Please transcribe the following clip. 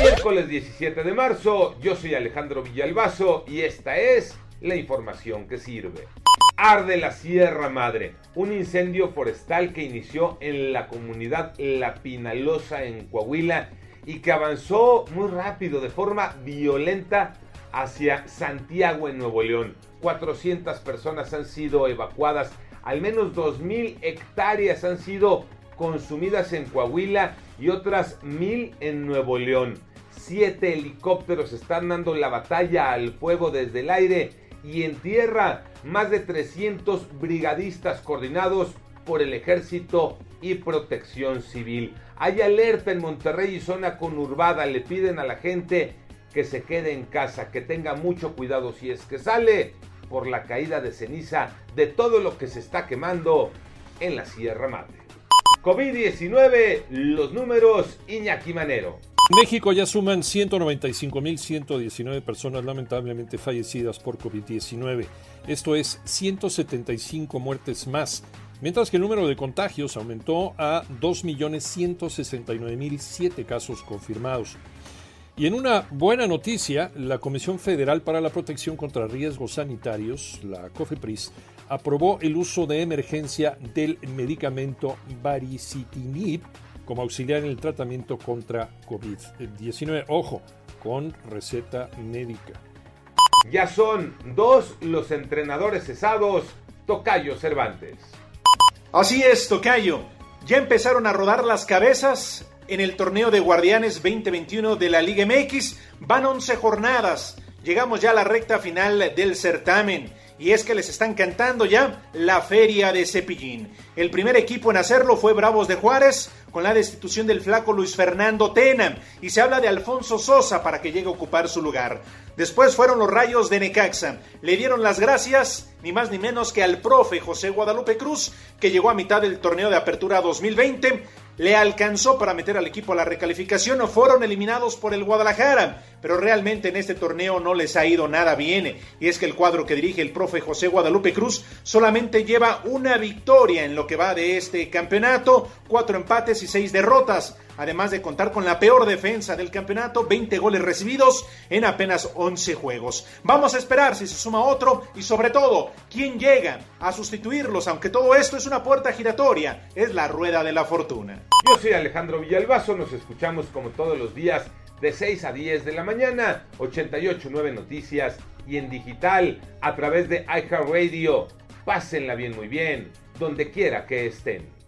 Miércoles 17 de marzo, yo soy Alejandro Villalbazo y esta es la información que sirve. Arde la Sierra Madre, un incendio forestal que inició en la comunidad La Pinalosa en Coahuila y que avanzó muy rápido, de forma violenta, hacia Santiago en Nuevo León. 400 personas han sido evacuadas, al menos 2.000 hectáreas han sido consumidas en Coahuila y otras 1.000 en Nuevo León. Siete helicópteros están dando la batalla al fuego desde el aire y en tierra más de 300 brigadistas coordinados por el ejército y protección civil. Hay alerta en Monterrey y zona conurbada. Le piden a la gente que se quede en casa, que tenga mucho cuidado si es que sale por la caída de ceniza de todo lo que se está quemando en la Sierra Madre. COVID-19, los números Iñaki Manero. México ya suman 195.119 personas lamentablemente fallecidas por COVID-19. Esto es 175 muertes más, mientras que el número de contagios aumentó a 2.169.007 casos confirmados. Y en una buena noticia, la Comisión Federal para la Protección contra Riesgos Sanitarios, la COFEPRIS, aprobó el uso de emergencia del medicamento baricitinib como auxiliar en el tratamiento contra COVID-19. Ojo, con receta médica. Ya son dos los entrenadores cesados, Tocayo Cervantes. Así es, Tocayo. Ya empezaron a rodar las cabezas en el torneo de Guardianes 2021 de la Liga MX. Van 11 jornadas. Llegamos ya a la recta final del certamen. Y es que les están cantando ya la feria de Cepillín. El primer equipo en hacerlo fue Bravos de Juárez, con la destitución del flaco Luis Fernando Tena. Y se habla de Alfonso Sosa para que llegue a ocupar su lugar. Después fueron los rayos de Necaxa. Le dieron las gracias, ni más ni menos que al profe José Guadalupe Cruz, que llegó a mitad del torneo de apertura 2020 le alcanzó para meter al equipo a la recalificación o fueron eliminados por el Guadalajara, pero realmente en este torneo no les ha ido nada bien. Y es que el cuadro que dirige el profe José Guadalupe Cruz solamente lleva una victoria en lo que va de este campeonato, cuatro empates y seis derrotas, además de contar con la peor defensa del campeonato, 20 goles recibidos en apenas 11 juegos. Vamos a esperar si se suma otro y sobre todo, quién llega a sustituirlos, aunque todo esto es una puerta giratoria, es la rueda de la fortuna. Yo soy Alejandro Villalbazo, nos escuchamos como todos los días de 6 a 10 de la mañana, 88.9 Noticias y en digital a través de iHeartRadio. Pásenla bien, muy bien, donde quiera que estén.